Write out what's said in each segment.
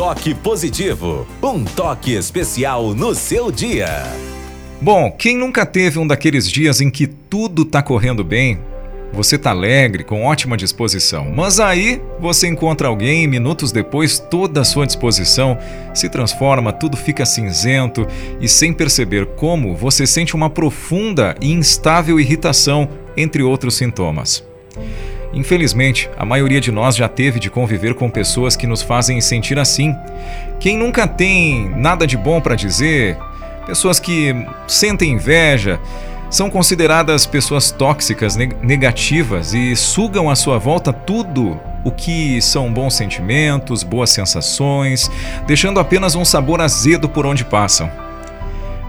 toque positivo, um toque especial no seu dia. Bom, quem nunca teve um daqueles dias em que tudo tá correndo bem, você tá alegre, com ótima disposição, mas aí você encontra alguém e minutos depois toda a sua disposição se transforma, tudo fica cinzento e sem perceber como você sente uma profunda e instável irritação, entre outros sintomas. Infelizmente, a maioria de nós já teve de conviver com pessoas que nos fazem sentir assim. Quem nunca tem nada de bom para dizer, pessoas que sentem inveja, são consideradas pessoas tóxicas, negativas e sugam à sua volta tudo o que são bons sentimentos, boas sensações, deixando apenas um sabor azedo por onde passam.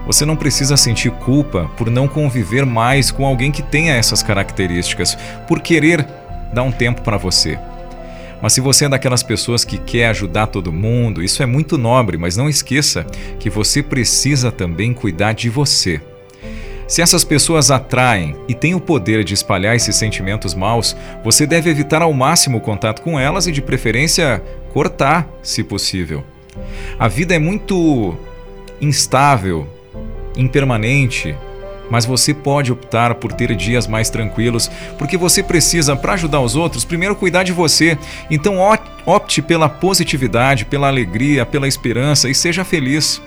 Você não precisa sentir culpa por não conviver mais com alguém que tenha essas características, por querer dar um tempo para você. Mas se você é daquelas pessoas que quer ajudar todo mundo, isso é muito nobre, mas não esqueça que você precisa também cuidar de você. Se essas pessoas atraem e têm o poder de espalhar esses sentimentos maus, você deve evitar ao máximo o contato com elas e, de preferência, cortar, se possível. A vida é muito instável, impermanente, mas você pode optar por ter dias mais tranquilos, porque você precisa, para ajudar os outros, primeiro cuidar de você. Então opte pela positividade, pela alegria, pela esperança e seja feliz.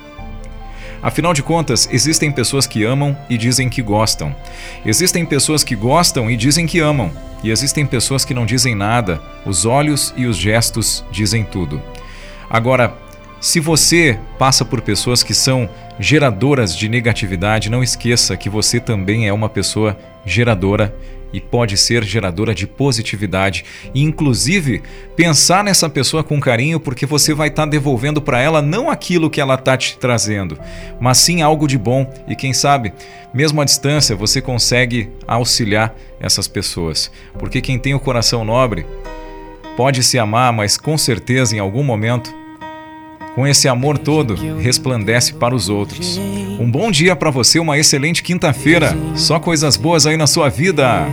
Afinal de contas, existem pessoas que amam e dizem que gostam. Existem pessoas que gostam e dizem que amam. E existem pessoas que não dizem nada. Os olhos e os gestos dizem tudo. Agora, se você passa por pessoas que são geradoras de negatividade, não esqueça que você também é uma pessoa geradora e pode ser geradora de positividade. E, inclusive, pensar nessa pessoa com carinho, porque você vai estar tá devolvendo para ela não aquilo que ela está te trazendo, mas sim algo de bom. E quem sabe, mesmo à distância, você consegue auxiliar essas pessoas. Porque quem tem o coração nobre pode se amar, mas com certeza em algum momento com esse amor todo, resplandece para os outros. Um bom dia para você, uma excelente quinta-feira. Só coisas boas aí na sua vida.